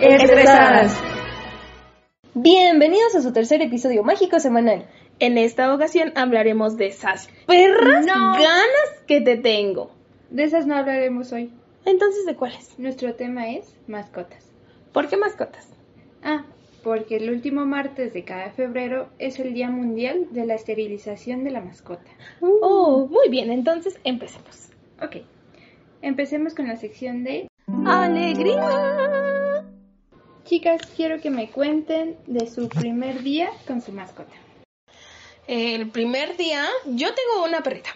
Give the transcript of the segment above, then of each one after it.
Estresadas. Bienvenidos a su tercer episodio mágico semanal. En esta ocasión hablaremos de esas perras No. ganas que te tengo. De esas no hablaremos hoy. Entonces, ¿de cuáles? Nuestro tema es mascotas. ¿Por qué mascotas? Ah, porque el último martes de cada febrero es el Día Mundial de la Esterilización de la Mascota. Oh, muy bien, entonces empecemos. Ok, empecemos con la sección de... ¡Alegría! Chicas, quiero que me cuenten de su primer día con su mascota. El primer día, yo tengo una perrita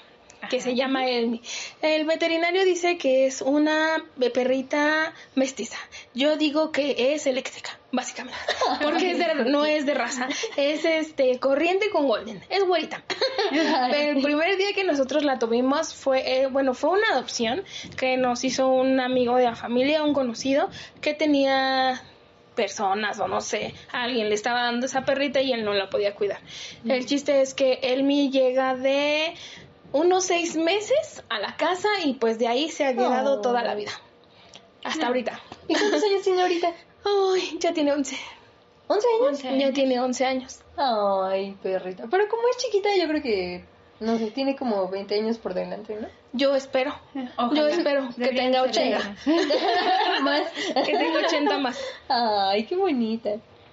que se llama Elmi. El veterinario dice que es una perrita mestiza. Yo digo que es eléctrica, básicamente. Porque es de- no es de raza. Es este corriente con golden. Es güerita. Pero el primer día que nosotros la tuvimos fue, eh, bueno, fue una adopción que nos hizo un amigo de la familia, un conocido, que tenía personas o no sé, alguien le estaba dando esa perrita y él no la podía cuidar. El chiste es que Elmi llega de unos seis meses a la casa y pues de ahí se ha quedado Oh. toda la vida. Hasta ahorita. ¿Y cuántos años tiene ahorita? Ay, ya tiene 11. ¿11 años? Ya tiene 11 años. Ay, perrita. Pero como es chiquita, yo creo que, no sé, tiene como 20 años por delante, ¿no? Yo espero. Ojalá. Yo espero que tenga ser 80. Más. Que tenga 80 más. Ay, qué bonita.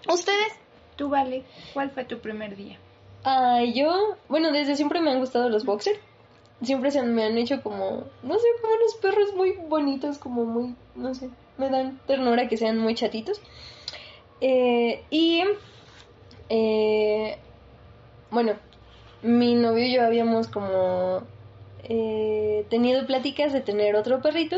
¿Ustedes? Tú, Vale, ¿cuál fue tu primer día? Ay, yo, bueno, desde siempre me han gustado los boxer. Siempre se me han hecho como, no sé, como unos perros muy bonitos, como muy, no sé, me dan ternura que sean muy chatitos. Eh, y, eh, bueno, mi novio y yo habíamos como eh, tenido pláticas de tener otro perrito,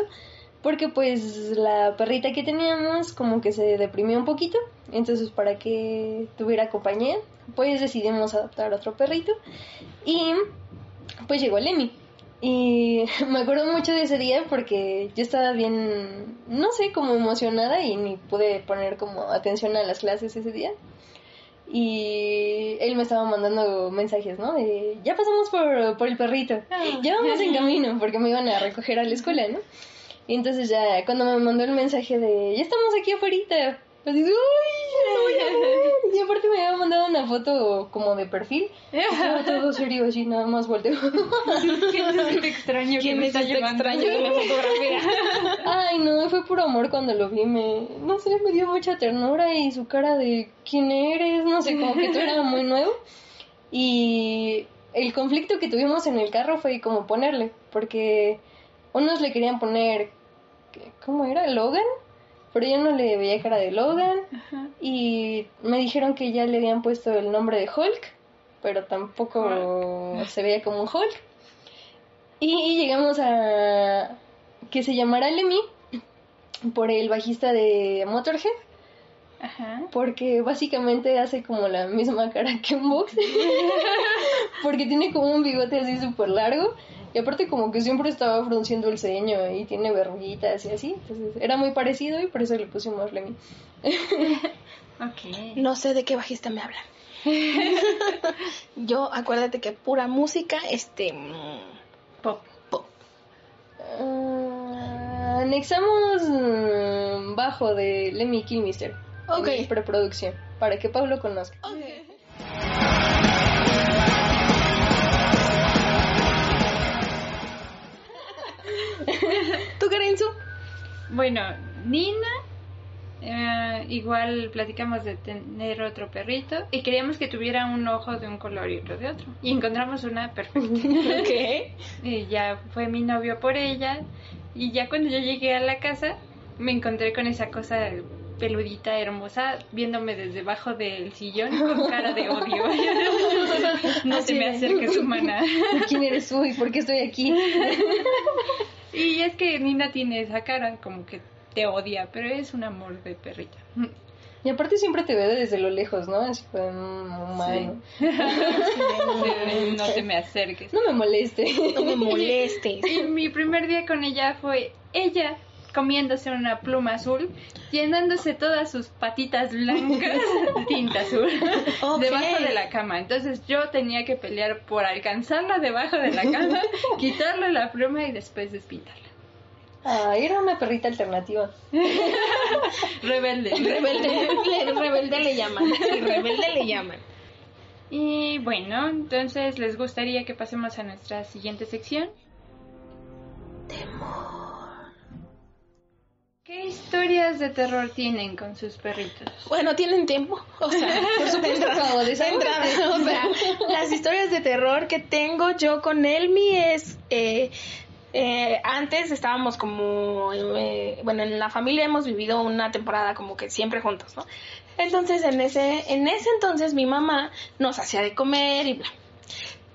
porque pues la perrita que teníamos como que se deprimió un poquito, entonces para que tuviera compañía, pues decidimos adoptar otro perrito y pues llegó Lemmy. Y me acuerdo mucho de ese día porque yo estaba bien, no sé, como emocionada y ni pude poner como atención a las clases ese día. Y él me estaba mandando mensajes, ¿no? De, ya pasamos por, por el perrito, ya vamos en camino, porque me iban a recoger a la escuela, ¿no? Y entonces ya cuando me mandó el mensaje de, ya estamos aquí afuera, pues digo, ¡ay! lo voy a ver". Y aparte me había mandado una foto como de perfil. Estaba todo serio, así nada más volteo. ¿Quién es este extraño que ¿Quién me es está llevando? extraño de la fotografía? Ay, no, fue puro amor cuando lo vi. Me, no sé, me dio mucha ternura y su cara de quién eres, no sé, como que todo era muy nuevo. Y el conflicto que tuvimos en el carro fue como ponerle, porque unos le querían poner, ¿qué- ¿cómo era? Logan, pero yo no le veía cara de Logan. Ajá. Y me dijeron que ya le habían puesto el nombre de Hulk, pero tampoco se veía como un Hulk. Y llegamos a que se llamara Lemmy por el bajista de Motorhead, Ajá. porque básicamente hace como la misma cara que un boxer, porque tiene como un bigote así súper largo. Y aparte como que siempre estaba frunciendo el ceño y tiene verruguitas y así. Entonces era muy parecido y por eso le pusimos Lemmy. Ok. No sé de qué bajista me hablan. Yo, acuérdate que pura música, este... mm, Pop. pop. Ah, anexamos mm, bajo de Lemmy Kilmister. Ok. en preproducción. Para que Pablo conozca. ¿Tú, Karenzu? Bueno, Nina, eh, igual platicamos de tener otro perrito y queríamos que tuviera un ojo de un color y otro de otro. Y encontramos una perfecta. ¿Qué? Y ya fue mi novio por ella. Y ya cuando yo llegué a la casa, me encontré con esa cosa peludita, hermosa, viéndome desde debajo del sillón con cara de odio. no se me acerques, humana. ¿Quién eres tú y por qué estoy aquí? Y es que Nina tiene esa cara, como que te odia, pero es un amor de perrita. Y aparte siempre te ve desde lo lejos, ¿no? Así fue un humano. no te me acerques. No me moleste. No me molestes. Y mi primer día con ella fue ella comiéndose una pluma azul, llenándose todas sus patitas blancas de tinta azul debajo de la cama. Entonces yo tenía que pelear por alcanzarla debajo de la cama, quitarle la pluma y después despintarla. Ah, era una perrita alternativa. Rebelde. Rebelde, le- rebelde le llaman. Sí, rebelde le llaman. Y bueno, entonces les gustaría que pasemos a nuestra siguiente sección. ¿Qué historias de terror tienen con sus perritos? Bueno, tienen tiempo. O sea, por supuesto, acabo de o sea, las historias de terror que tengo yo con Elmi es. eh, eh, antes estábamos como. eh, bueno, en la familia hemos vivido una temporada como que siempre juntos, ¿no? Entonces, en ese, en ese entonces mi mamá nos hacía de comer y bla.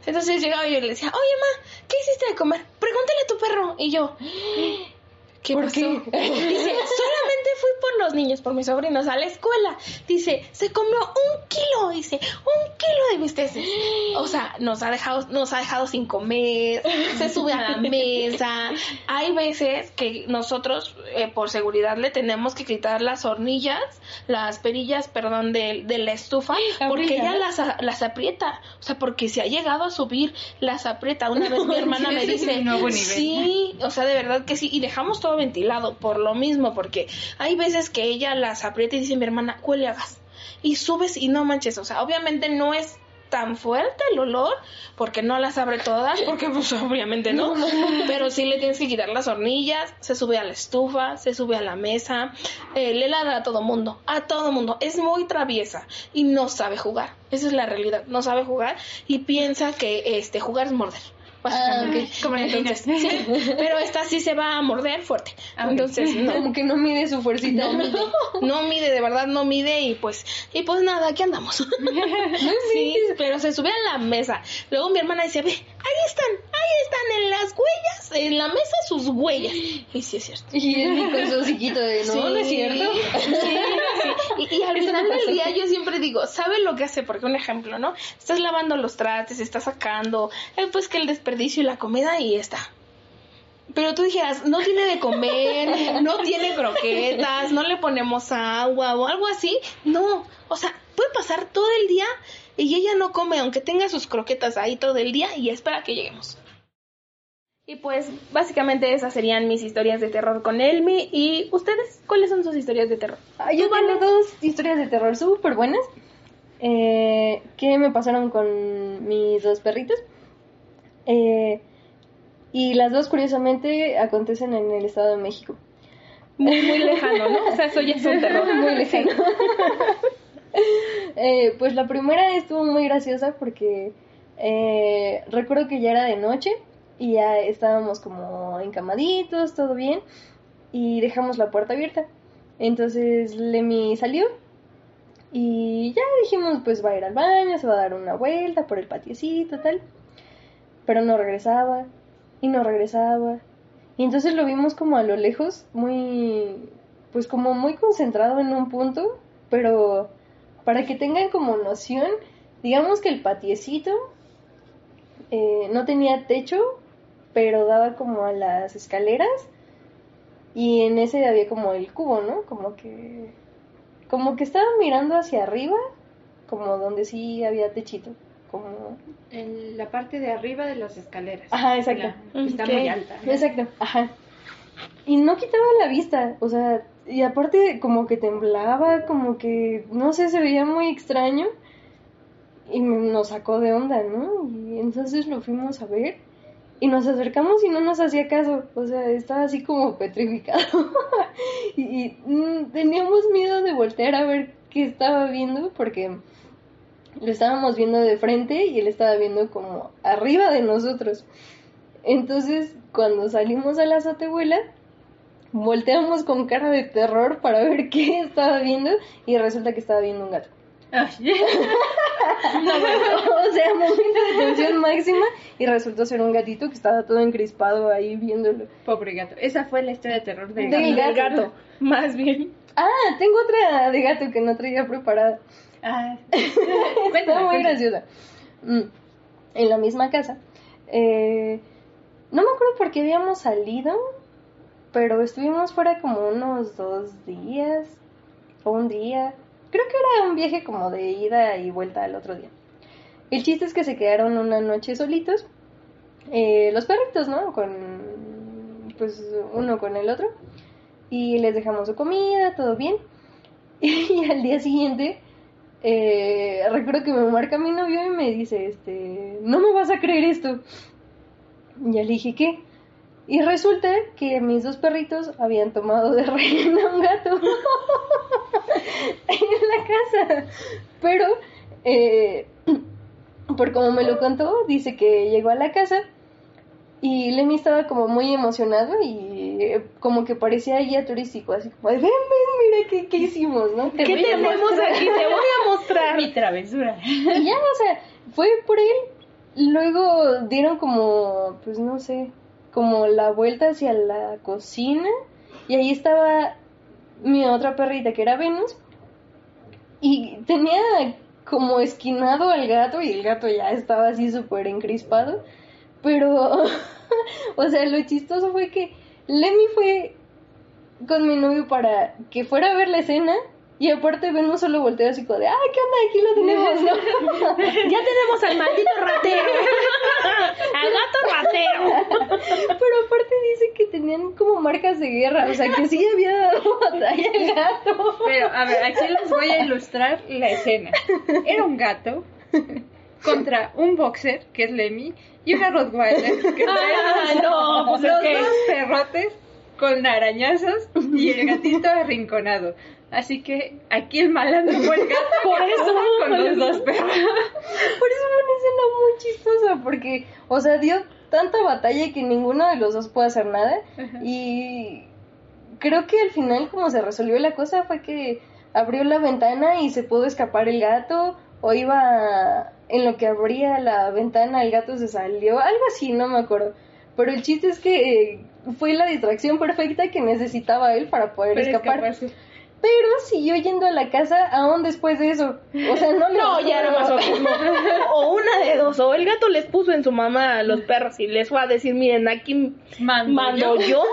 Entonces llegaba yo y le decía, oye, ma, ¿qué hiciste de comer? Pregúntale a tu perro. Y yo, ¿qué ¿Por pasó? qué? Dice, solamente fui por los niños, por mis sobrinos a la escuela. Dice, se comió un kilo, dice, un kilo de bisteces. O sea, nos ha dejado, nos ha dejado sin comer, se sube a la mesa. Hay veces que nosotros, eh, por seguridad, le tenemos que quitar las hornillas, las perillas, perdón, de, de la estufa, porque ella las, las aprieta. O sea, porque si ha llegado a subir, las aprieta. Una vez mi hermana me dice, sí, o sea, de verdad que sí. Y dejamos todo ventilado por lo mismo, porque hay veces que ella las aprieta y dice mi hermana, huele a gas. Y subes y no manches, o sea, obviamente no es tan fuerte el olor, porque no las abre todas, porque pues obviamente no, pero sí le tienes que quitar las hornillas, se sube a la estufa, se sube a la mesa, eh, le ladra a todo mundo, a todo mundo, es muy traviesa y no sabe jugar, esa es la realidad, no sabe jugar y piensa que este jugar es morder. Básicamente. Como las Entonces, sí, pero esta sí se va a morder fuerte. Ah. Entonces, no. Como que no mide su fuercita. No mide, no mide, de verdad no mide y pues, y pues nada, aquí andamos. sí, pero se sube a la mesa. Luego mi hermana dice, ve, ahí están, ahí están en las huellas, en la mesa sus huellas. Y sí es cierto. Y él con su hociquito de no, Sí, no es cierto. sí. Y, y al final del día yo siempre digo, ¿sabe lo que hace? Porque un ejemplo, ¿no? Estás lavando los trastes, estás sacando, eh, pues que el desperdicio y la comida y está. Pero tú dijeras, no tiene de comer, no tiene croquetas, no le ponemos agua o algo así. No, o sea, puede pasar todo el día y ella no come, aunque tenga sus croquetas ahí todo el día y espera que lleguemos. Y pues básicamente esas serían mis historias de terror con Elmi. ¿Y ustedes? ¿Cuáles son sus historias de terror? Ah, Yo Vale. tengo dos historias de terror súper buenas eh, que me pasaron con mis dos perritos. Eh, y las dos, curiosamente, acontecen en el Estado de México. Muy, muy lejano, ¿no? O sea, eso ya es un terror. Muy lejano. Eh, pues la primera estuvo muy graciosa porque eh, recuerdo que ya era de noche y ya estábamos como encamaditos, todo bien, y dejamos la puerta abierta. Entonces Lemmy salió y ya dijimos, pues va a ir al baño, se va a dar una vuelta por el patiecito, tal. Pero no regresaba y no regresaba. Y entonces lo vimos como a lo lejos, muy, pues como muy concentrado en un punto, pero para que tengan como noción, digamos que el patiecito eh, no tenía techo, pero daba como a las escaleras y en ese había como el cubo, ¿no? Como que, como que estaba mirando hacia arriba, como donde sí había techito, como En la parte de arriba de las escaleras. Ajá, exacto. La- está muy alta. Exacto, ajá. Y no quitaba la vista, o sea, y aparte como que temblaba, como que, no sé, se veía muy extraño. Y nos sacó de onda, ¿no? Y entonces lo fuimos a ver y nos acercamos y no nos hacía caso, o sea, estaba así como petrificado. y mm, teníamos miedo de voltear a ver qué estaba viendo porque lo estábamos viendo de frente y él estaba viendo como arriba de nosotros. Entonces, cuando salimos a la azotehuela, volteamos con cara de terror para ver qué estaba viendo y resulta que estaba viendo un gato. Ay, o sea, momento de tensión máxima y resultó ser un gatito que estaba todo encrispado ahí viéndolo. Pobre gato. Esa fue la historia de terror del Del gato. gato. gato, más bien. Ah, tengo otra de gato que no traía preparada. Ah, Está cuéntame, muy cuéntame. graciosa. Mm, En la misma casa. eh, no me acuerdo por qué habíamos salido, pero estuvimos fuera como unos dos días o un día. Creo que era un viaje como de ida y vuelta al otro día. El chiste es que se quedaron una noche solitos. eh, los perritos, ¿no? Con, pues uno con el otro. Y les dejamos su comida, todo bien. Y al día siguiente, eh, recuerdo que me marca mi novio y me dice, este, no me vas a creer esto. Y ya le dije, ¿qué? Y resulta que mis dos perritos habían tomado de reina a un gato en la casa. Pero, eh, por como me lo contó, dice que llegó a la casa y Lemmy estaba como muy emocionado y eh, como que parecía guía turístico, así como, ven, ven, mira qué, qué hicimos, ¿no? ¿Qué tenemos aquí? Te voy a mostrar. Mi travesura. Y ya, o sea, fue por él. Luego dieron como, pues no sé, como la vuelta hacia la cocina. Y ahí estaba mi otra perrita que era Venus. Y tenía como esquinado al gato y el gato ya estaba así súper encrispado. Pero, o sea, lo chistoso fue que Lemmy fue con mi novio para que fuera a ver la escena y aparte Venus solo volteó así como de, ¡ah, qué onda! Aquí lo tenemos, ¿no? Ya tenemos al maldito ratero. al gato ratero. Pero aparte dice que tenían como marcas de guerra, o sea, que sí había dado batalla el gato. Pero, a ver, aquí les voy a ilustrar la escena. Era un gato contra un boxer, que es Lemmy, y una Rottweiler, que es Ah, no, pues los dos perrotes con arañazos y el gatito arrinconado. Así que aquí el malandro fue el gato Por eso. con los dos perros. Por eso fue una escena muy chistosa, porque, o sea, dio tanta batalla que ninguno de los dos puede hacer nada. Ajá. Y creo que al final como se resolvió la cosa fue que abrió la ventana y se pudo escapar el gato, o iba en lo que abría la ventana el gato se salió, algo así, no me acuerdo. Pero el chiste es que eh, fue la distracción perfecta que necesitaba él para poder Para escapar. escaparse. Pero siguió yendo a la casa aún después de eso. O sea, no le No, ya era masoquismo. O una de dos. O el gato les puso en su mamá a los perros y les fue a decir, miren, aquí Mando, mando yo. yo.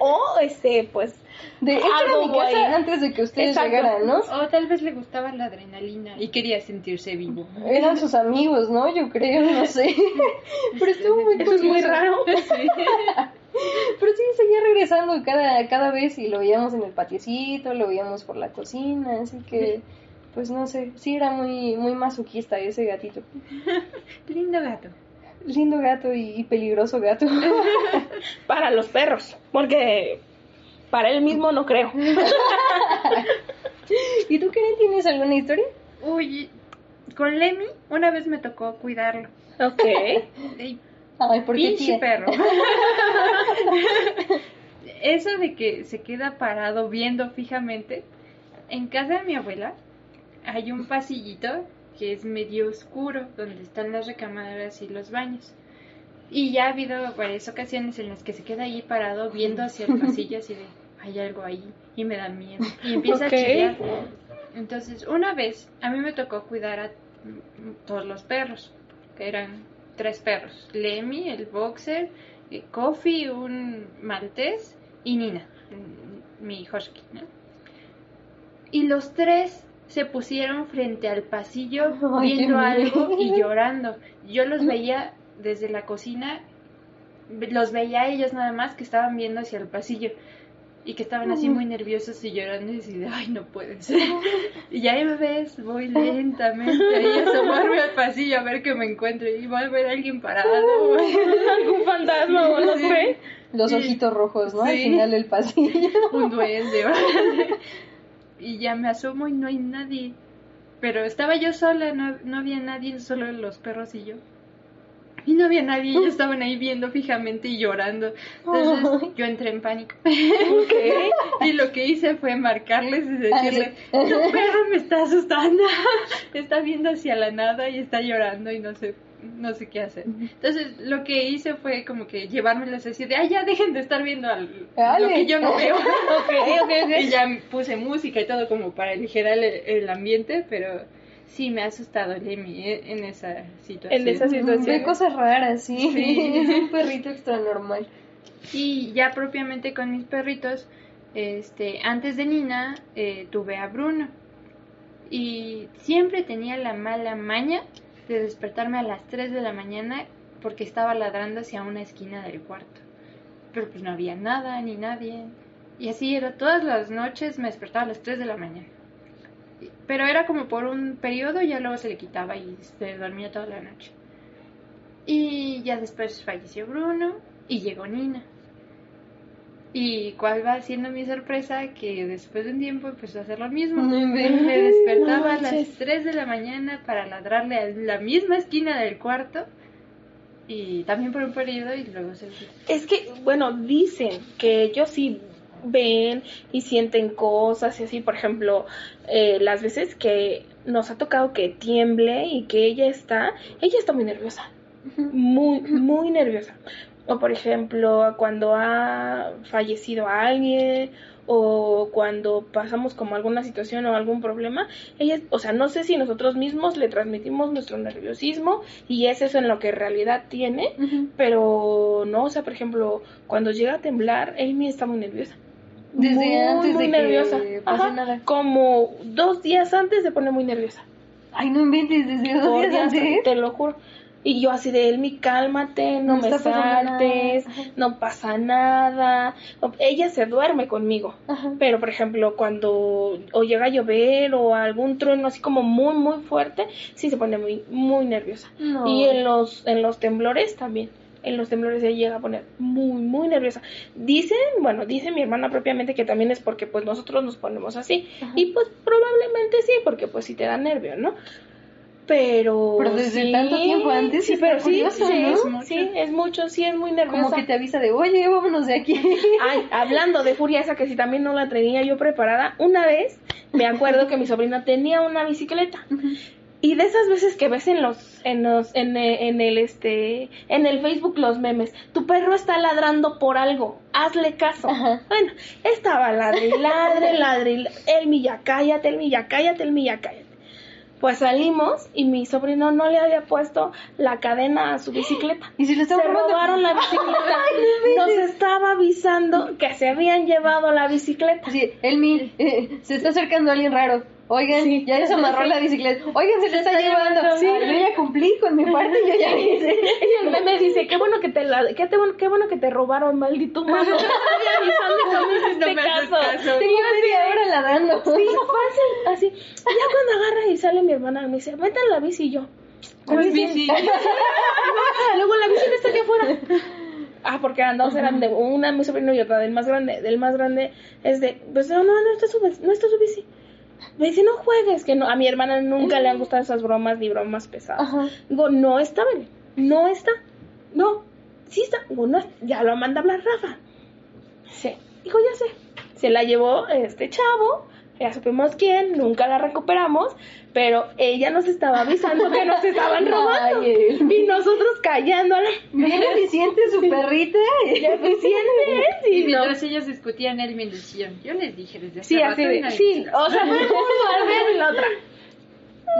O, este, pues, De esta era mi casa ahí. antes de que ustedes Exacto. llegaran, ¿no? O tal vez le gustaba la adrenalina y quería sentirse vivo. Eran sus amigos, ¿no? Yo creo, no sé. Pero estuvo muy eso es muy raro. Pero sí, seguía regresando cada, cada vez y lo veíamos en el patiecito, lo veíamos por la cocina, así que, pues no sé, sí era muy, muy masoquista ese gatito. Lindo gato. Lindo gato y, y peligroso gato. Para los perros. Porque para él mismo no creo. ¿Y tú, Karen, tienes alguna historia? Uy, con Lemmy una vez me tocó cuidarlo. Ok. Y Ay, ¿por qué pinche perro. Eso de que se queda parado viendo fijamente. En casa de mi abuela hay un pasillito que es medio oscuro, donde están las recamadas y los baños. Y ya ha habido varias ocasiones en las que se queda ahí parado viendo hacia el pasillo así de, hay algo ahí y me da miedo. Y empieza a chillar. Entonces, una vez a mí me tocó cuidar a todos los perros, que eran tres perros. Lemmy, el boxer, eh, Coffee, un maltés y Nina, mi husky. ¿no? Y los tres se pusieron frente al pasillo Ay, viendo algo y llorando. Yo los veía desde la cocina, los veía a ellos nada más que estaban viendo hacia el pasillo y que estaban así muy nerviosos y llorando y así de, ay, no puede ser. Y ya ahí me ves, voy lentamente ahí a asomarme al pasillo a ver que me encuentro y voy a ver a alguien parado. Algún fantasma o no Sí. sé. Los ojitos rojos, ¿no? Al final del pasillo. un duende. ¿vale? y ya me asomo y no hay nadie. Pero estaba yo sola, no, no había nadie, solo los perros y yo. Y no había nadie, ellos estaban ahí viendo fijamente y llorando. Entonces Ay. yo entré en pánico. Ok. Y lo que hice fue marcarles y decirle, tu perro me está asustando. Está viendo hacia la nada y está llorando y no sé, no sé qué hacer. Entonces lo que hice fue como que llevármelas así de, ay, ya dejen de estar viendo al- lo que yo no veo. Y ya puse música y todo como para aligerar el, el ambiente, pero sí me ha asustado Lemmy eh, en esa situación. En esa situación. Ve cosas raras, sí. Sí. Es un perrito extra normal. Y ya propiamente con mis perritos, este, antes de Nina eh, tuve a Bruno. Y siempre tenía la mala maña de despertarme a las 3 de la mañana porque estaba ladrando hacia una esquina del cuarto. pero pues no había nada ni nadie. Y así era, todas las noches me despertaba a las 3 de la mañana. Pero era como por un periodo, ya luego se le quitaba y se dormía toda la noche. Y ya después falleció Bruno y llegó Nina. Y cuál va siendo mi sorpresa que después de un tiempo empezó a hacer lo mismo. No. Me despertaba a las manches. 3 de la mañana para ladrarle a la misma esquina del cuarto. Y también por un periodo y luego se Es que, bueno, dicen que ellos sí ven y sienten cosas y así, por ejemplo, eh, las veces que nos ha tocado que tiemble y que ella está, ella está muy nerviosa, muy, muy nerviosa. O por ejemplo, cuando ha fallecido alguien o cuando pasamos como alguna situación o algún problema, ella, o sea, no sé si nosotros mismos le transmitimos nuestro nerviosismo y es eso en lo que en realidad tiene, pero no, o sea, por ejemplo, cuando llega a temblar, Amy está muy nerviosa. Desde muy, antes muy de que nerviosa. pase Ajá, nada. Como dos días antes se pone muy nerviosa. Ay, no inventes, desde dos Por días antes. te lo juro. Y yo así de Elmi, cálmate, no, No me saltes, no pasa nada. Ella se duerme conmigo. Ajá. Pero, por ejemplo, cuando o llega a llover o algún trueno así como muy, muy fuerte, sí se pone muy, muy nerviosa. No. Y en los, en los temblores también. En los temblores ella llega a poner muy, muy nerviosa. Dicen, bueno, dice mi hermana propiamente que también es porque pues nosotros nos ponemos así. Ajá. Y pues probablemente sí, porque pues sí te da nervio, ¿no? Pero... Pero desde sí, tanto tiempo antes Sí, pero sí, curioso, sí, ¿no? es Mucho. sí, es mucho, sí, es muy nerviosa. Como que te avisa de, oye, vámonos de aquí. Ay, hablando de furia esa que si también no la tenía yo preparada, una vez me acuerdo que mi sobrina tenía una bicicleta. Y de esas veces que ves en los, en los, en, eh, en el este, en el Facebook los memes, tu perro está ladrando por algo, hazle caso. Ajá. Bueno, estaba ladre, ladre, ladre, y la- Elmi ya cállate, Elmi ya cállate, Elmi ya cállate. Pues salimos y mi sobrino no le había puesto la cadena a su bicicleta. Y si le Se robaron la bicicleta. Nos estaba avisando que se habían llevado la bicicleta. Sí, Elmi, eh, se está acercando alguien raro. Oigan, ya desamarró la bicicleta. Oigan, se le está, llevando. sí. Yo ya cumplí con mi parte, yo ya hice. Y el meme dice, qué bueno que te la, qué, te- qué bueno que te robaron, maldito mano. Avisando no me me caso. caso. Tengo media hora ladrando. Sí, fácil, así. Ya cuando agarra y sale mi hermana, me dice, vete a la bici y yo. ¿Cuál bici? Luego la bici no está aquí afuera. Ah, porque eran dos, eran de una mi sobrino y otra del más grande. Del más grande es de, pues no, no, no está su, no está su bici. Me dice, no juegues, que no, a mi hermana nunca le han gustado esas bromas ni bromas pesadas. Ajá. Digo, no está, Belén, no está. No, sí está. Digo, no, ya lo manda a hablar Rafa. Sí, dijo, ya sé. Se la llevó este chavo, ya supimos quién, nunca la recuperamos, pero ella nos estaba avisando que nos estaban robando. Ay, y nosotros callándola. Bien eficiente su perrita. Eficiente. Mientras ellos discutían, él me yo les dije desde hace Sí, rato de, sí, o sea, fue como la otra.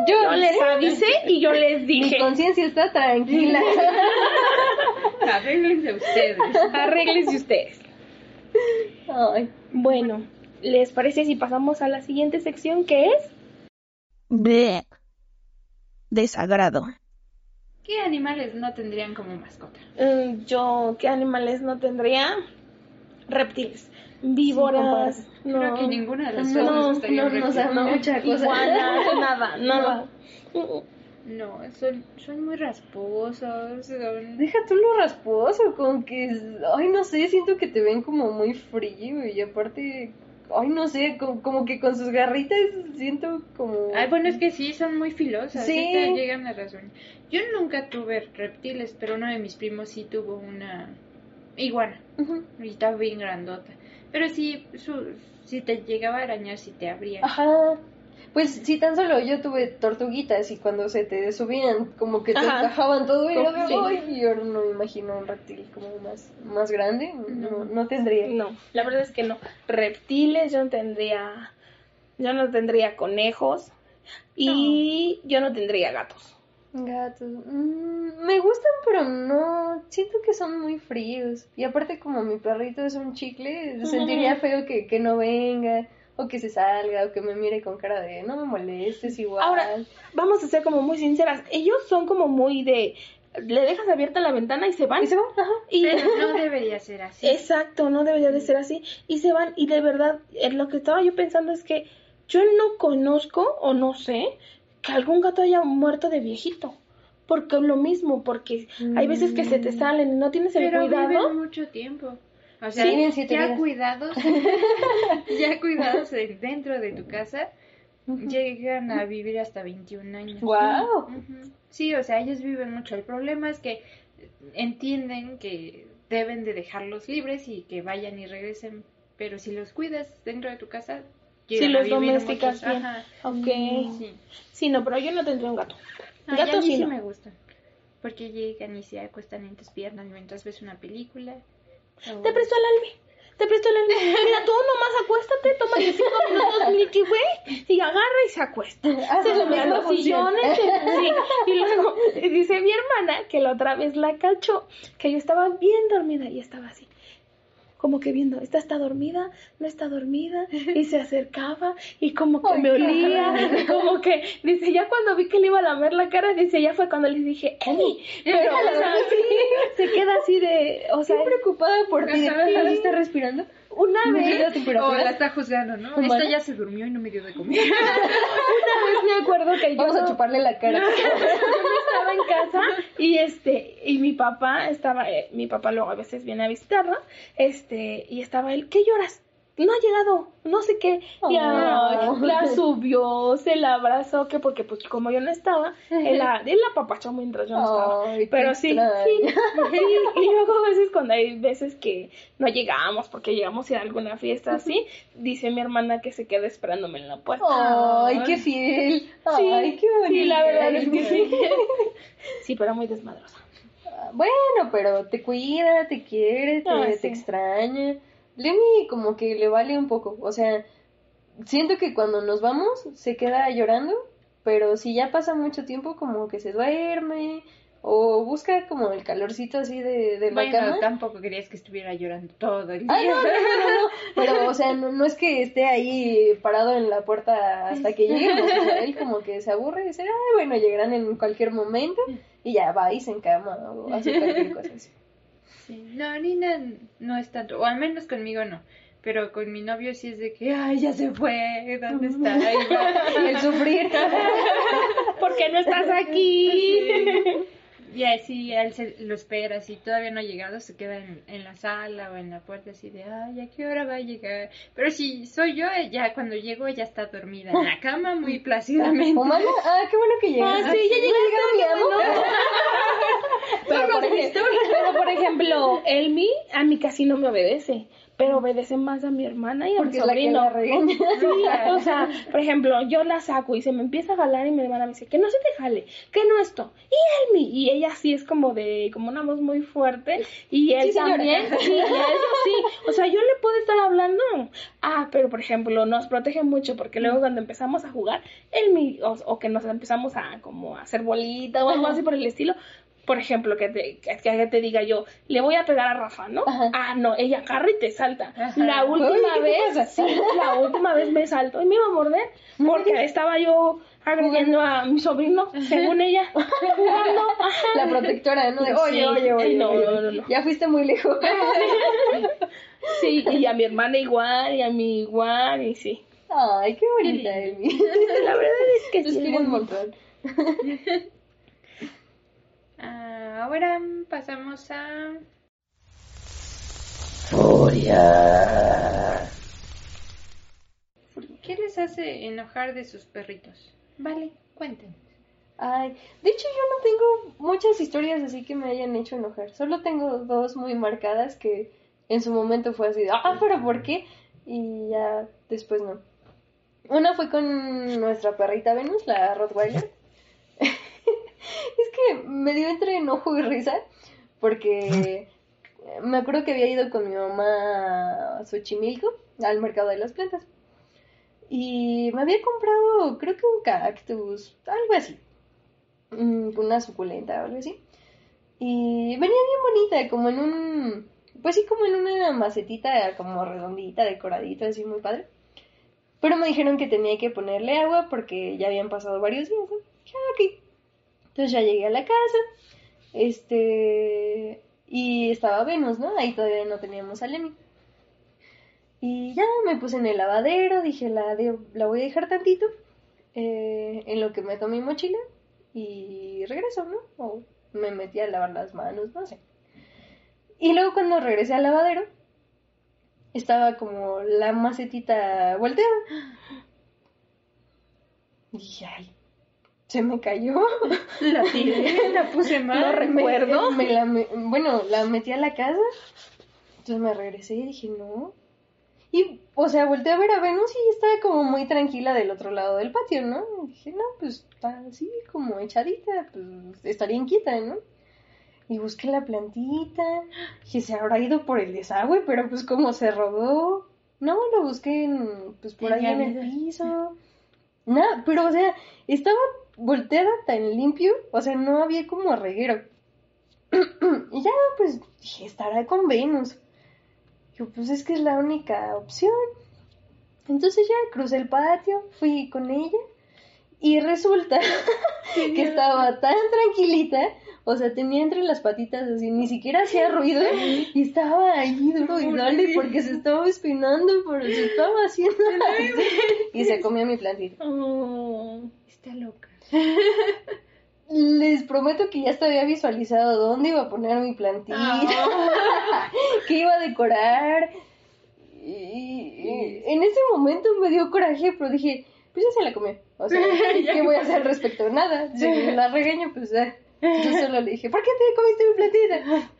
Yo les avisé y yo les Mi dije, conciencia está tranquila. Arréglense ustedes. arréglense ustedes. Ay. Bueno, ¿les parece si pasamos a la siguiente sección que es? Bleh. Desagrado. ¿Qué animales no tendrían como mascota? Mm, yo, ¿qué animales no tendría? Reptiles, víboras, Sí, no, Creo que ninguna de las No, no, un no, o sea, no. mucha cosa. iguanas, nada, nada. No, son, son muy rasposos. son- Deja tú lo rasposo, con que, ay, no sé, siento que te ven como muy frío y aparte, ay, no sé, como, como que con sus garritas siento como... Ay, bueno, es que sí, son muy filosas. Sí. Sí. te llegan a razón. Yo nunca tuve reptiles, pero uno de mis primos sí tuvo una iguana. Ujú. Y estaba bien grandota. Pero sí, su, si te llegaba a arañar, sí te abría. Ajá. Pues sí, tan solo yo tuve tortuguitas y cuando se te subían como que te Ajá. encajaban todo y era de, Sí. "Ay", y yo no me imagino un reptil como más, más grande, no, No. no tendría. No, la verdad es que no. Reptiles, yo no tendría, yo no tendría conejos y yo no tendría gatos. Gatos. mm, me gustan, pero no. Siento que son muy fríos. Y aparte, como mi perrito es un chicle, sentiría feo que, que no venga, o que se salga, o que me mire con cara de no me molestes igual. Ahora, vamos a ser como muy sinceras, ellos son como muy de le dejas abierta la ventana y se van. Y se va, ajá. Y- Pero no debería ser así. Exacto, no debería de ser así. Y se van, y de verdad, eh, lo que estaba yo pensando es que yo no conozco o no sé que algún gato haya muerto de viejito. Porque lo mismo, porque hay veces que se te salen y no tienes el Pero cuidado. viven mucho tiempo. O sea, Sí, ya vidas. cuidados, ya cuidados de- dentro de tu casa, llegan a vivir hasta 21 años. Wow. Sí, o sea, ellos viven mucho. El problema es que entienden que deben de dejarlos libres y que vayan y regresen. Pero si los cuidas dentro de tu casa, Si los muchos. bien. Ajá. Ok. Sí. Sí, no, pero yo no tendría un gato. Ah, y Gato a mí sí sí no. me gustan. Porque llegan y se acuestan en tus piernas mientras ves una película. O- Te presto el alma. Te presto el alma. Mira, tú nomás acuéstate, tómate cinco minutos y agarra y se acuesta. Haces Se misma los sillones. sí. Y luego dice mi hermana que la otra vez la cachó, que yo estaba bien dormida y estaba así. Como que viendo, esta está dormida, no está dormida, y se acercaba, y como que Ay, me olía, como que, dice, ya cuando vi que le iba a lamer la cara, dice, ya fue cuando le dije, Eli, pero, o sea, sí, se queda así de, o sea, Estoy preocupada por ti. Ajá. ¿Cómo está respirando? Una ¿Me vez, la O temperatura? la está juzgando, ¿no? ¿Humana? Esta ya se durmió y no me dio de comer. una vez me acuerdo que yo Vamos a chuparle la cara. yo estaba en casa y este y mi papá estaba eh, mi papá luego a veces viene a visitarnos este y estaba él ¿qué lloras? No ha llegado no sé qué la subió se la abrazó que porque pues como yo no estaba él la, él la apapachó mientras yo no estaba pero sí, sí, y luego a veces cuando hay veces que no llegamos porque llegamos a alguna fiesta así dice mi hermana que se queda esperándome en la puerta Ay, qué fiel. Sí, Ay, qué bonito. sí, la verdad es que sí. Sí, pero muy desmadrosa. Bueno, pero te cuida, te quiere, te, Ah, te extraña. Lenny como que le vale un poco. O sea, siento que cuando nos vamos se queda llorando, pero si ya pasa mucho tiempo como que se duerme o busca como el calorcito así de, de la Bueno, cama. tampoco querías que estuviera llorando todo el día. Ah, no, no, no, no, no. Pero, o sea, no, no es que esté ahí parado en la puerta hasta que lleguemos. O sea, él como que se aburre y dice, ay, bueno, llegarán en cualquier momento. Y ya va y se encama o hace cualquier cosa así. Sí, No, Nina no es tanto, o al menos conmigo no. Pero con mi novio sí es de que, ay, ya se fue, ¿dónde está? Ahí va. El sufrir. ¿Por qué no estás aquí? Y así él se lo espera, si todavía no ha llegado, se queda en, en la sala o en la puerta así de, ay, ¿a qué hora va a llegar? Pero si soy yo, ya cuando llego ella está dormida en la cama muy plácidamente. ¿Humana? Ah, qué bueno que llegaste. Ah, sí, ya llegaste, ejemplo, pero por ejemplo, Elmi a mí casi no me obedece, pero obedece más a mi hermana y a Porque mi la que sobrino. la regaña. Sí, o sea, por ejemplo, yo la saco y se me empieza a jalar y mi hermana me dice que no se te jale, que no esto. Y Elmi, y ella sí es como de, como una voz muy fuerte, y él Sí, también, sí, y ellos sí. O sea, yo le puedo estar hablando, ah, pero por ejemplo, nos protege mucho porque luego cuando empezamos a jugar, Elmi, o, o que nos empezamos a como a hacer bolita o algo así por el estilo. Por ejemplo, que te, que, que te diga yo, le voy a pegar a Rafa, ¿no? Ajá. Ah, no, ella agarra y te salta. Ajá. La última Uy, ¿qué te vez, sí, la última vez me saltó y me iba a morder porque estaba yo agrediendo a mi sobrino, según ella, jugando. La protectora, ¿no? De, Sí. oye, oye, oye. No, oye. no, no, no. Ya fuiste muy lejos. Sí, y a mi hermana igual, y a mí igual, y sí. Ay, qué bonita, Elmi. La verdad es que sí. montón. Ah, ahora pasamos a... Furia. ¿Qué les hace enojar de sus perritos? Vale, cuenten. Ay, de hecho yo no tengo muchas historias así que me hayan hecho enojar. Solo tengo dos muy marcadas que en su momento fue así, de, ah, pero ¿por qué? Y ya después no. Una fue con nuestra perrita Venus, la Rottweiler. Es que me dio entre enojo y risa porque me acuerdo que había ido con mi mamá a Xochimilco, al mercado de las plantas. Y me había comprado, creo que un cactus, algo así. Mm, Una suculenta o algo así. Y venía bien bonita, como en un. Pues sí, como en una macetita, como redondita, decoradita, así muy padre. Pero me dijeron que tenía que ponerle agua porque ya habían pasado varios días. ¿no? "Ah, ok. Entonces ya llegué a la casa Este. Y estaba Venus, ¿no? Ahí todavía no teníamos a Lemmy. Y ya me puse en el lavadero, dije, la, la voy a dejar tantito. eh, en lo que meto mi mochila. Y regreso, ¿no? O me metí a lavar las manos, no sé. Y luego cuando regresé al lavadero, estaba como la macetita volteada. Dije, ay, se me cayó. La tiré, la puse mal. No recuerdo. Me la me- bueno, la metí a la casa. Entonces me regresé y dije, no. Y, o sea, volteé a ver a Venus y estaba como muy tranquila del otro lado del patio, ¿no? Y dije, no, pues está así, como echadita, pues estaría inquieta, ¿no? Y busqué la plantita. Dije, se habrá ido por el desagüe, pero pues como se rodó. No, lo busqué en, pues por ahí en el piso. Nada, pero o sea, estaba volteada tan limpio, o sea, no había como reguero. y ya, pues, dije, estará con Venus. Yo, pues es que es la única opción. Entonces ya crucé el patio, fui con ella y resulta que estaba tan tranquilita, o sea, tenía entre las patitas así, ni siquiera hacía ruido y estaba ahí duro y dale porque se estaba espinando, pero se estaba haciendo y se comió mi plantita. Mm. Está loca. Les prometo que ya hasta había visualizado dónde iba a poner mi plantita, Ah. que iba a decorar. Y, y en ese momento me dio coraje, pero dije, pues ya se la comió. O sea, ¿qué voy a hacer al respecto? Nada. Si la regaño, pues ya. Yo solo le dije, ¿por qué te comiste mi plantita?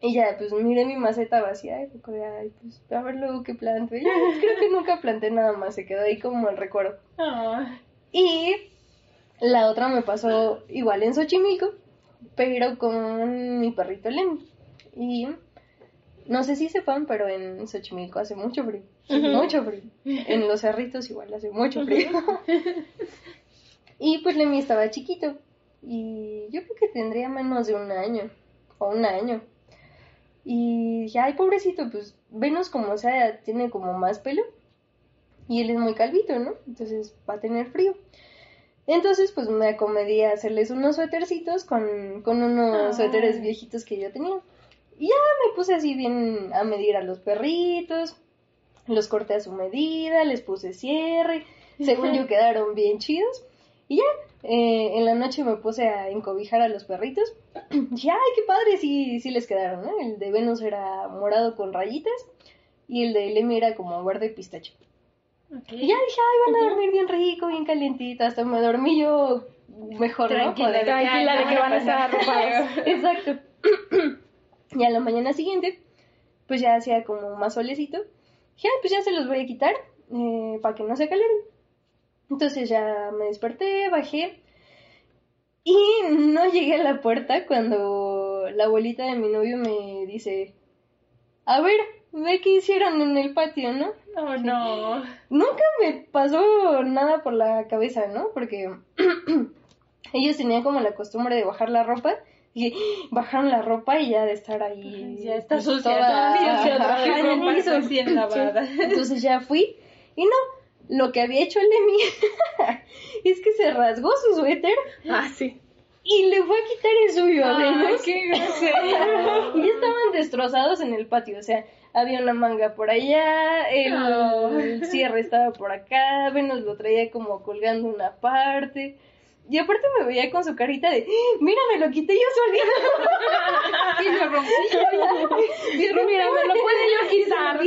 Y ya, pues miré mi maceta vacía y fue ay, pues a ver luego qué planto. Y ya, creo que nunca planté nada más, se quedó ahí como el recuerdo. Ah, Y la otra me pasó igual en Xochimilco, pero con mi perrito Lemmy. Y no sé si sepan, pero en Xochimilco hace mucho frío. Mucho frío. En los cerritos igual hace mucho frío. y pues Lemmy estaba chiquito. Y yo creo que tendría menos de un año. O un año. Y dije, ay, pobrecito, pues Venus como sea, tiene como más pelo. Y él es muy calvito, ¿no? Entonces va a tener frío. Entonces, pues me acomedí a hacerles unos suétercitos con, con unos Ah. suéteres viejitos que yo tenía. Y ya me puse así bien a medir a los perritos. Los corté a su medida, les puse cierre. Según yo quedaron bien chidos. Y ya, eh, en la noche me puse a encobijar a los perritos. Dije, ay, qué padre, sí, sí les quedaron, ¿no? El de Venus era morado con rayitas. Y el de Lemmy era como verde pistacho. Y ya dije, ay, van a dormir bien rico, bien calientito. Hasta me dormí yo mejor, ¿no? Joder. Tranquila de que van a estar arropados. Exacto. y a la mañana siguiente, pues ya hacía como más solecito. Dije, ay, pues ya se los voy a quitar eh, para que no se caleren. Entonces ya me desperté, bajé. Y no llegué a la puerta cuando la abuelita de mi novio me dice, a ver, ve qué hicieron en el patio, ¿no? Oh, no. Nunca me pasó nada por la cabeza, ¿no? Porque ellos tenían como la costumbre de bajar la ropa. Y bajaron la ropa y ya de estar ahí. Ya está pues, sucia. toda- toda el. Entonces ya fui. Y no, lo que había hecho Lemmy es que se rasgó su suéter Ah, sí. Y le fue a quitar el suyo a Ay, Venus. qué grosero. Y estaban destrozados en el patio, o sea, había una manga por allá, el cierre estaba por acá, Venus lo traía como colgando una parte. Y aparte me veía con su carita de, "¡Ah! mira, me lo quité yo solita. Y lo rompí. Pero Mira, me lo puede yo quitar.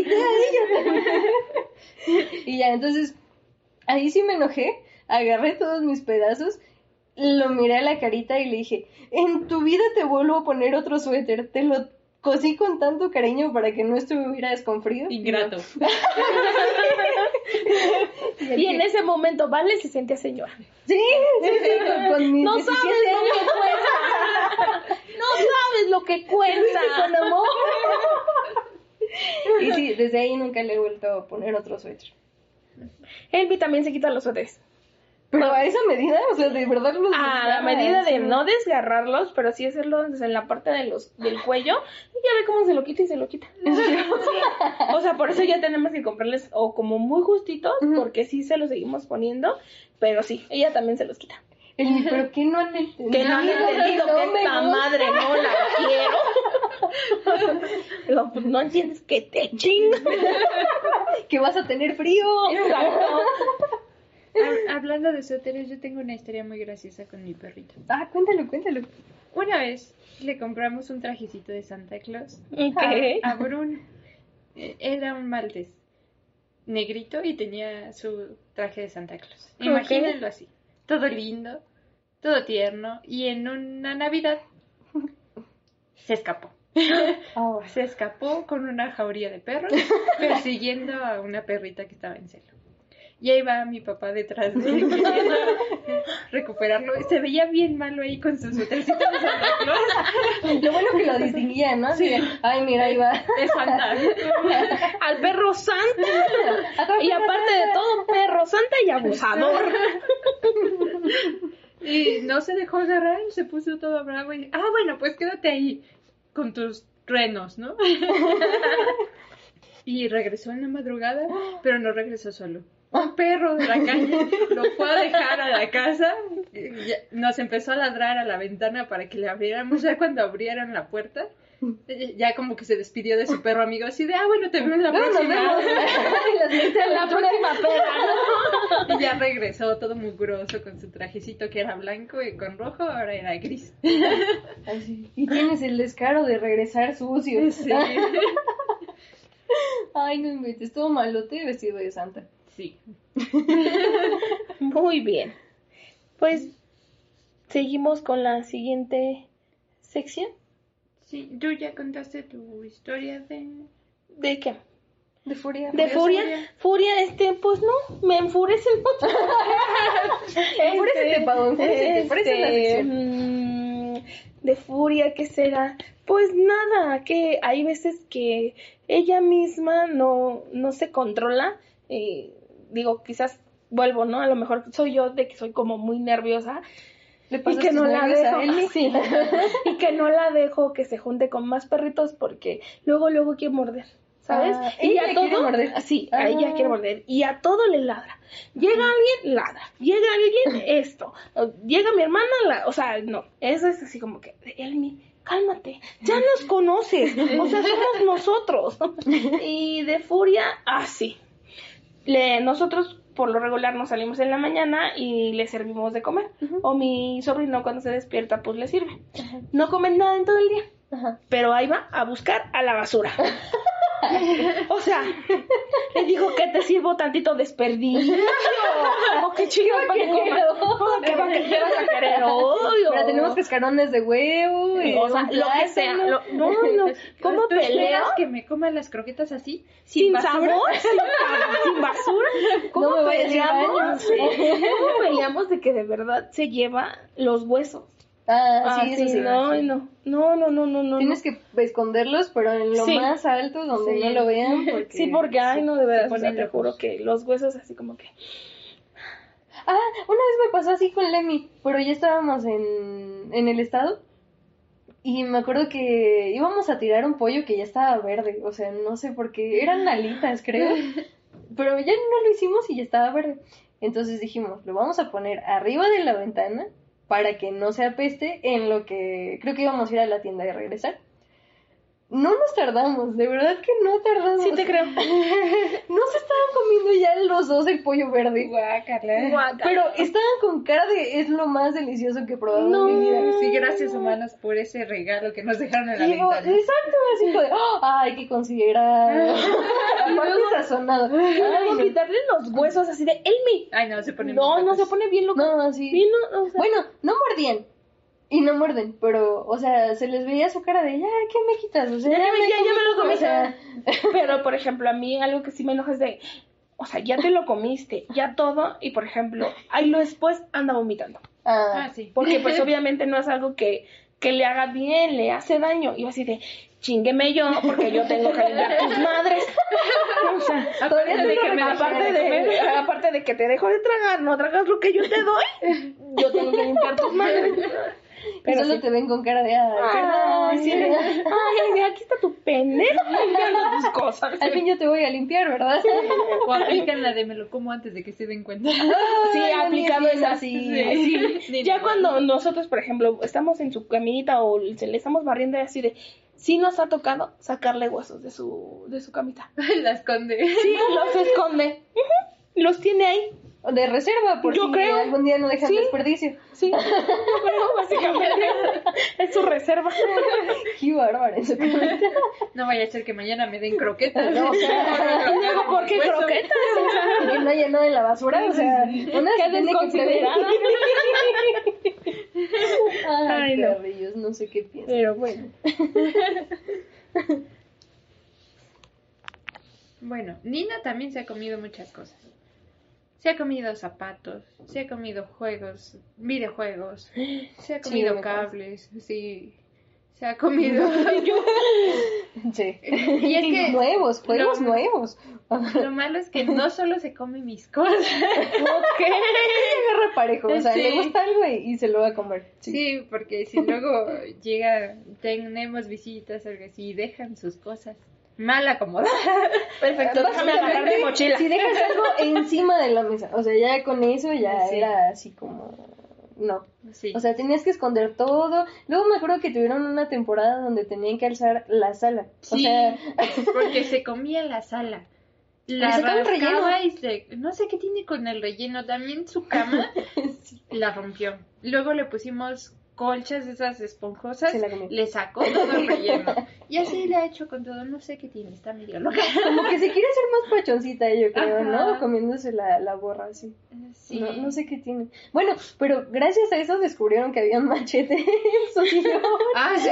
y ya, entonces, ahí sí me enojé, agarré todos mis pedazos, lo miré a la carita y le dije, en tu vida te vuelvo a poner otro suéter, te lo cosí con tanto cariño para que no estuvieras con frío. Ingrato. Y en ese momento, Vale se sentía señora. Sí, sí, sí, con, con mis No 17 sabes lo que cuesta. No sabes lo que cuesta. con amor. y sí, desde ahí nunca le he vuelto a poner otro suéter. Elvi también se quita los suéteres. Pero a esa medida, o sea, de verdad los A la medida de no desgarrarlos, pero sí hacerlos en la parte de los, del cuello. Y ya ve cómo se lo quita y se lo quita. O sea, por eso ya tenemos que comprarles o como muy justitos, porque sí se los seguimos poniendo. Pero sí, ella también se los quita. El, pero ¿qué no han entendido? Que no han entendido No que me esta madre no la quiero. Digo, pues no entiendes que te chinga. Que vas a tener frío. Hab- Hablando de suéteres, yo tengo una historia muy graciosa con mi perrito. Ah, cuéntalo, cuéntalo. Una vez le compramos un trajecito de Santa Claus Ok. a Bruno. Eh, Era un maltés negrito y tenía su traje de Santa Claus. Imagínenlo así. Todo lindo, todo tierno y en una Navidad se escapó. Ah, Se escapó con una jauría de perros persiguiendo a una perrita que estaba en celo. Y ahí va mi papá detrás de él queriendo recuperarlo. Y se veía bien malo ahí con su suétercito de Santa Claus. Lo bueno que lo distinguía, ¿no? De, ay, mira, ahí va. Es Santa. Al perro santa. Y aparte de todo, perro santa y abusador. Y no se dejó agarrar, se puso todo bravo y ah, bueno, pues quédate ahí con tus truenos, ¿no? y regresó en la madrugada, pero no regresó solo. Un perro de la calle lo fue a dejar a la casa, nos empezó a ladrar a la ventana para que le abriéramos, ya cuando abrieron la puerta, ya como que se despidió de su perro amigo, así de, ah, bueno, te veo en la próxima. la próxima peda, Y ya regresó todo mugroso con su trajecito que era blanco y con rojo, ahora era gris. Así. Y tienes el descaro de regresar sucio. Sí. Ay, no inventes, todo malote vestido de santa. Sí. Muy bien. Pues seguimos con la siguiente sección. Sí, tú ya contaste tu historia de... ¿De qué? De furia. De furia. Furia, este, pues no, me enfurece mucho. Enfurécete, por eso es la Este, mm, de furia, ¿qué será? Pues nada, que hay veces que ella misma no, no se controla. eh, digo, quizás vuelvo, ¿no? A lo mejor soy yo de que soy como muy nerviosa y que no la a dejo sí, y que no la dejo que se junte con más perritos porque luego luego quiere morder ¿sabes? Ah, y ella a quiere todo morder. sí Ah. ella quiere morder y a todo le ladra. Llega alguien ladra. Llega alguien esto. Llega mi hermana la, o sea no eso es así como que Elmi cálmate. Ya nos conoces. O sea somos nosotros y de furia así le, nosotros por lo regular nos salimos en la mañana y le servimos de comer. O mi sobrino cuando se despierta pues le sirve. No comen nada en todo el día. Pero ahí va a buscar a la basura. o sea, le digo que te sirvo tantito desperdicio. o que chido para que comas. O que vas a querer Pero tenemos cascarones de huevo. Y o sea, un lo que sea. lo- no, no. ¿Cómo esperas que me coma las croquetas así? sin sabor, sin, sabor, sin basura. ¿Cómo No peleamos? ¿Cómo peleamos de que de verdad se lleva los huesos? Ah, sí, Ah, eso sí. no, no, no, no, no, no, no. Tienes que esconderlos, pero en lo Sí. más alto, donde Sí. no lo vean. Porque... Sí, porque, ay, no, de verdad, o sea, te juro que los huesos así como que... Ah, una vez me pasó así con Lemmy, pero ya estábamos en, en el estado. Y me acuerdo que íbamos a tirar un pollo que ya estaba verde. O sea, no sé por qué. Eran alitas, creo. Pero ya no lo hicimos y ya estaba verde. Entonces dijimos, lo vamos a poner arriba de la ventana para que no se apeste en lo que creo que íbamos a ir a la tienda y regresar. No nos tardamos, de verdad que no tardamos. Sí te creo. No se estaban comiendo ya los dos el pollo verde. Guácala. Guácala. Pero estaban con cara de es lo más delicioso que he probado No. en mi vida. Sí, gracias humanos por ese regalo que nos dejaron en la digo, ventana. exacto, así como de, "Ah, hay que sazonado. Y luego Ay, no. quitarle los huesos así de Elmi. Ay, no, se pone No, no se pone bien loco. No, así. Bien, o sea, Bueno, no mordían. Y no muerden, pero, o sea, se les veía su cara de, ya, ¿qué me quitas? O sea, Ya me- ya- ya me lo comí comí. todo", o sea, Pero, por ejemplo, a mí algo que sí me enoja es de, o sea, ya te lo comiste, ya todo, y por ejemplo, ahí lo después anda vomitando. ah, Ah, sí. Porque pues obviamente no es algo que, que le haga bien, le hace daño. Y así de, chingueme yo, porque yo tengo que limpiar tus madres. O sea, Aparte de que me aparte de, aparte de que te dejo de tragar, no tragas lo que yo te doy, yo tengo que limpiar tus madres. Pero solo sí. te ven con cara de, ay, Ay, perdón, sí. Ay, aquí está tu pendejo limpiando tus cosas. Al fin yo te voy a limpiar, ¿verdad? O aplican la de me lo como antes de que se den cuenta. Sí, la aplicado es así. así. Sí. Ya cuando nosotros, por ejemplo, estamos en su caminita o se le estamos barriendo así de, sí nos ha tocado sacarle huesos de su, de su camita. La esconde. Sí, los esconde. Los tiene ahí. De reserva, por Yo si creo. algún día no dejan Sí. desperdicio. Sí, pero básicamente es su reserva. Qué bárbaro cabeza. No vaya a ser que mañana me den croquetas. No, o sea, Y luego, ¿por qué Hueso. croquetas? Y que no haya nada en la basura, o sea, una Qué se tiene que. Ay, Ay, no. no sé qué piensan. Pero bueno. Bueno, Nina también se ha comido muchas cosas. Se ha comido zapatos, se ha comido juegos, videojuegos, se ha Sí, comido me cables, sí. Se ha comido. Sí. Y es que nuevos, juegos nuevos. lo malo es que no solo se come mis cosas. Ok. Agarra parejo, o sea, Sí. le gusta algo y, y se lo va a comer. Sí, porque si luego llega, tenemos visitas algo así y dejan sus cosas mal acomodadas. Perfecto, déjame agarrar mi mochila. Si dejas algo encima de la mesa, o sea, ya con eso ya Sí. era así como... No. Sí. O sea, tenías que esconder todo. Luego me acuerdo que tuvieron una temporada donde tenían que alzar la sala. O Sí. sea, porque se comía la sala. La rascaba relleno. y se... No sé qué tiene con el relleno. También su cama la rompió. Luego le pusimos colchas esas esponjosas. Le sacó todo el relleno. Y así le ha hecho con todo. No sé qué tiene. Está medio loca. como que se quiere hacer más pachoncita, yo creo, Ajá. ¿no? Comiéndose la, la borra así. Sí. No, no sé qué tiene. Bueno, pero gracias a eso descubrieron que había un machete en su sillón. Ah, sí.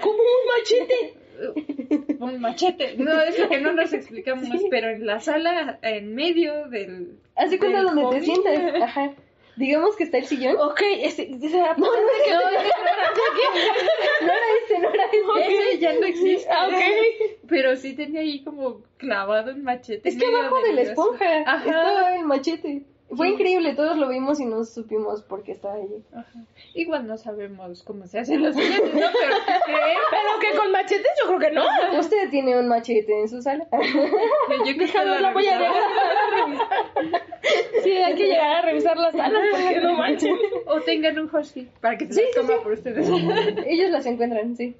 Como un machete. Un machete. No, es lo que no nos explicamos. Pero en la sala, en medio del... Así cuenta donde te sientas. Ajá. Digamos que está el sillón. Ok, ese, No, no, que no, no, no era ese, no era ese. Ese ya no existe. Ah, ok. Pero sí tenía ahí como clavado un machete. Es que abajo de la esponja Ajá. estaba el machete. Fue increíble, todos lo vimos y no supimos por qué estaba allí. Ajá. Igual no sabemos cómo se hacen los sillones, ¿no? Pero creo Pero que con machetes yo creo que no. ¿Usted tiene un machete en su sala? yo que Déjalo, la voy a revisar. Sí, hay que llegar a revisar las salas porque no manches. O tengan un horsey para que se Sí, las sí, coma sí. por ustedes. Ellos las encuentran, sí.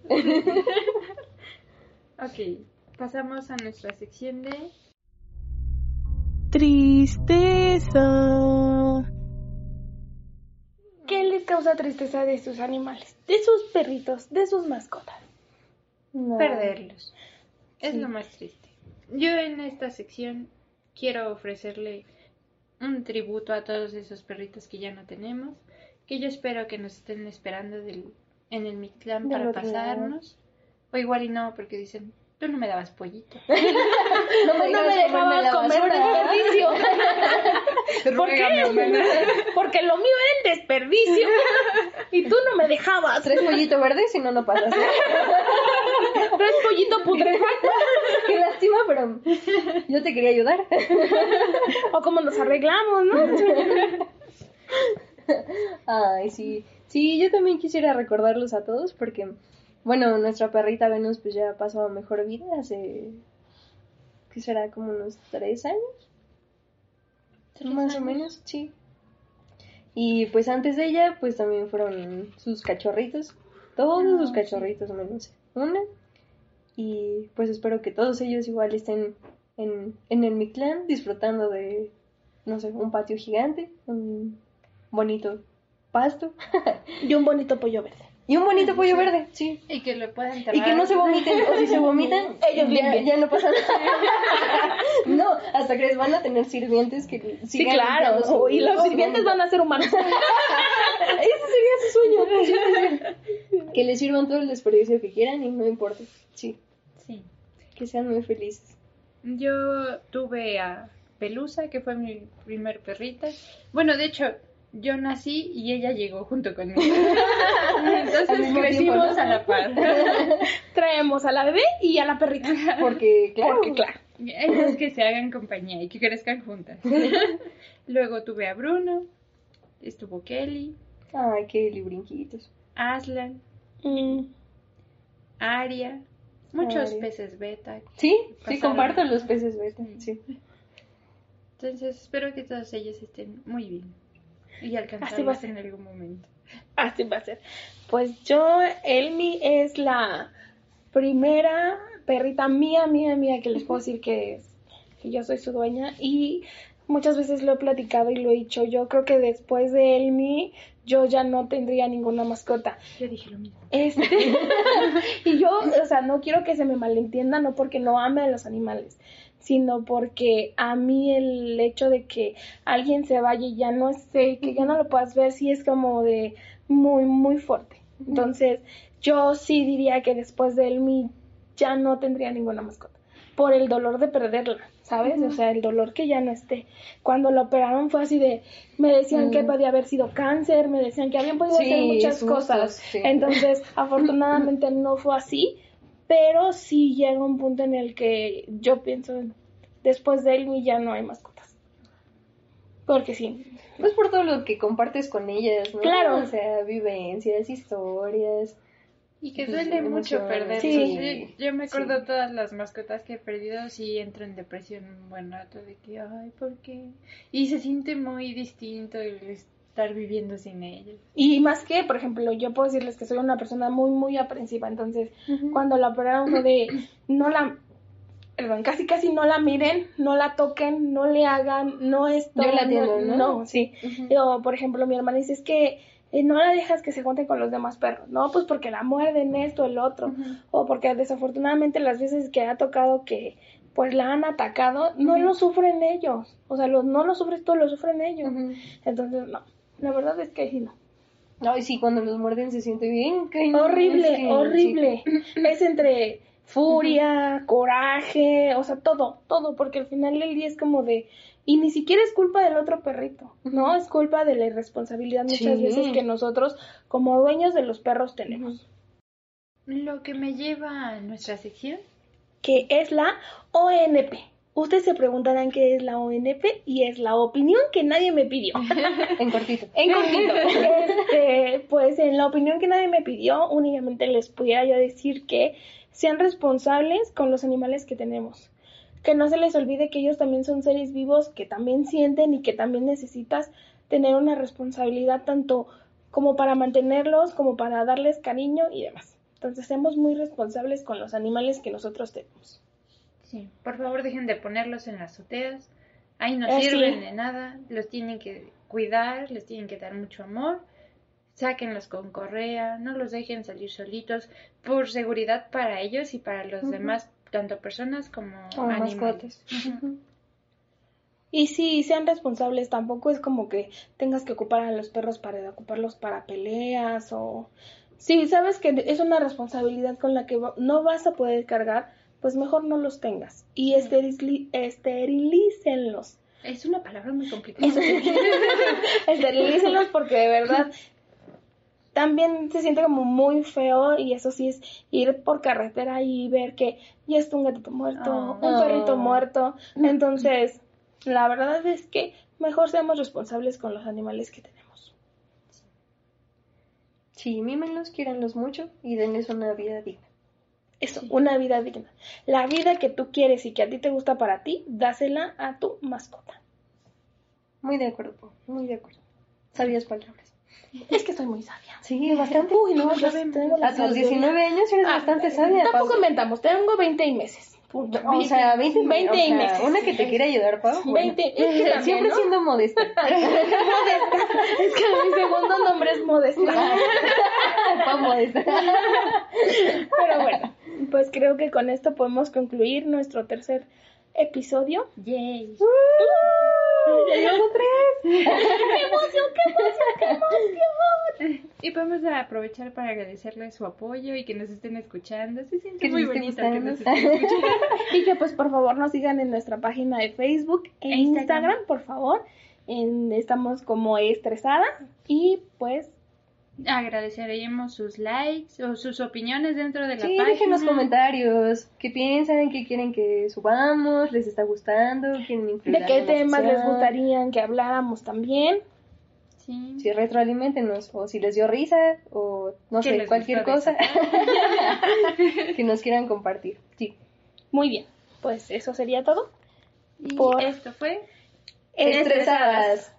ok, pasamos a nuestra sección de... Tristeza. ¿Qué les causa tristeza de sus animales? De sus perritos, de sus mascotas. No. perderlos. Es Sí. lo más triste. Yo en esta sección quiero ofrecerle un tributo a todos esos perritos que ya no tenemos, que yo espero que nos estén esperando del- en el Mictlán para pasarnos. O igual y no, porque dicen, tú no me dabas pollito. No me, No me dejabas comer desperdicio. ¿Por qué? Porque lo mío era el desperdicio. Y tú no me dejabas. Tres pollito verde, si no, no pasas. Tres pollito putrefacto. Qué lástima, pero yo te quería ayudar. O como nos arreglamos, ¿no? Ay, sí. Sí, yo también quisiera recordarlos a todos porque, bueno, nuestra perrita Venus pues ya pasó a mejor vida hace, ¿qué será? Como unos tres años. Más o menos, sí. Y pues antes de ella, pues también fueron sus cachorritos. Todos sus cachorritos menos una. Y pues espero que todos ellos igual estén en, en el Mictlán disfrutando de, no sé, un patio gigante, un bonito pasto Y un bonito pollo verde. Y un bonito pollo verde, sí. Y que lo puedan Y que no se vomiten, o si se vomitan, Ellos ya, ya no pasa nada. no, hasta que les van a tener sirvientes que Sí, claro. Y los sirvientes van a ser humanos. Ese sería su sueño. sí. Que les sirvan todo el desperdicio que quieran y no importa. Sí, Sí. que sean muy felices. Yo tuve a Pelusa, que fue mi primer perrita. Bueno, de hecho, yo nací y ella llegó junto conmigo. Entonces crecimos tiempo, ¿no? a la par. Traemos a la bebé y a la perrita. Porque, claro, Porque, claro. Que se hagan compañía y que crezcan juntas. Luego tuve a Bruno, estuvo Kelly, Ay, qué librinquitos. Aslan, Mm, Aria, muchos Aria. peces beta. Sí, sí, comparto los peces beta. Sí. Entonces espero que todos ellos estén muy bien y Así va a ser. en algún momento. Así va a ser. Pues yo, Elmi es la primera perrita mía, mía, mía, que les puedo decir que, es, que yo soy su dueña. Y muchas veces lo he platicado y lo he dicho. Yo creo que después de Elmi, yo ya no tendría ninguna mascota. Yo dije lo mismo. Este, y yo, o sea, no quiero que se me malentienda, no porque no ame a los animales, sino porque a mí el hecho de que alguien se vaya y ya no esté, que ya no lo puedas ver, sí es como de muy, muy fuerte. Entonces, yo sí diría que después de él mi ya no tendría ninguna mascota, por el dolor de perderla, ¿sabes? O sea, el dolor que ya no esté. Cuando la operaron fue así de, me decían que Mm. podía haber sido cáncer, me decían que habían podido Sí, hacer muchas sustos, cosas. sí. Entonces, afortunadamente no fue así, pero sí llega un punto en el que yo pienso, después de él ya no hay mascotas. Porque sí, Pues por todo lo que compartes con ellas, ¿no? Claro. O sea, vivencias, historias. Y que duele mucho perder. sí. Yo, yo me acuerdo Sí. todas las mascotas que he perdido, sí entro en depresión un buen rato de que, ay, ¿por qué? Y se siente muy distinto el estar viviendo sin ellos. Y más que, por ejemplo, yo puedo decirles que soy una persona muy, muy aprensiva. Entonces, cuando la operaron fue de, no la, perdón, casi, casi no la miren, no la toquen, no le hagan, no esto. Yo la atiendo, ¿no? No, sí. Ujú. Yo, por ejemplo, mi hermana dice, es que eh, no la dejas que se junte con los demás perros. No, pues porque la muerden esto, el otro. O porque desafortunadamente las veces que ha tocado que pues la han atacado, no lo sufren ellos. O sea, no lo sufres tú, lo sufren ellos. Ujú. Entonces, no. La verdad es que sí, no. Ay, sí, cuando los muerden se siente bien. Horrible, es que- horrible. Es entre furia, coraje, o sea, todo, todo, porque al final del día es como de... Y ni siquiera es culpa del otro perrito, ¿no? Es culpa de la irresponsabilidad muchas Sí. veces que nosotros, como dueños de los perros, tenemos. Lo que me lleva a nuestra sección. Que es la ONP. Ustedes se preguntarán qué es la ONP y es la opinión que nadie me pidió. En cortito. En cortito, este, pues en la opinión que nadie me pidió, únicamente les pudiera yo decir que sean responsables con los animales que tenemos. Que no se les olvide que ellos también son seres vivos, que también sienten y que también necesitas tener una responsabilidad tanto como para mantenerlos, como para darles cariño y demás. Entonces, seamos muy responsables con los animales que nosotros tenemos. Sí, por favor dejen de ponerlos en las azoteas. Ahí no Eh, sirven sí. de nada. Los tienen que cuidar, les tienen que dar mucho amor. Sáquenlos con correa, no los dejen salir solitos por seguridad para ellos y para los demás, tanto personas como Como animales. Y sí, sean responsables, tampoco es como que tengas que ocupar a los perros para ocuparlos para peleas o... Sí, sabes que es una responsabilidad con la que no vas a poder cargar, pues mejor no los tengas. Y esterilícenlos. Es una palabra muy complicada. Esterilícenlos porque de verdad también se siente como muy feo y eso sí es ir por carretera y ver que ya está un gatito muerto, Oh. un perrito muerto. Entonces, la verdad es que mejor seamos responsables con los animales que tenemos. Sí, mímenlos, quieranlos mucho y denles una vida digna. Eso, una vida digna. La vida que tú quieres y que a ti te gusta para ti, dásela a tu mascota. Muy de acuerdo, Pau, muy de acuerdo. Sabias palabras. Es que soy muy sabia. Sí, bastante. Uy, no, yo tengo A tus sabiduría. 19 años eres Ah, bastante sabia. Tampoco inventamos, tengo 20 meses. Punto. O sea, 20, 20 o sea, meses. Una que te quiere ayudar, Pau. bueno. 20, es que también, Siempre ¿no? siendo modesta. Es que mi segundo nombre es Modesta. Pau modesta. Pero bueno, pues creo que con esto podemos concluir nuestro tercer episodio. Yay. ¡Ya llevamos tres! Y vamos a aprovechar para agradecerles su apoyo y que nos estén escuchando. Se siente Que muy bonito que nos estén escuchando. Y que pues por favor nos sigan en nuestra página de Facebook e E Instagram. Instagram, por favor. En- estamos como estresadas y pues Agradeceremos sus likes o sus opiniones dentro de la Sí, página. dejen los comentarios. ¿Qué piensan? ¿Qué quieren que subamos? ¿Les está gustando? ¿Quieren de qué temas les gustaría que habláramos también. Sí. Sí, retroalimentenos, o si les dio risa, o no ¿Qué sé, cualquier cosa que nos quieran compartir. Sí. Muy bien, pues eso sería todo. Y Por- esto fue Estresadas.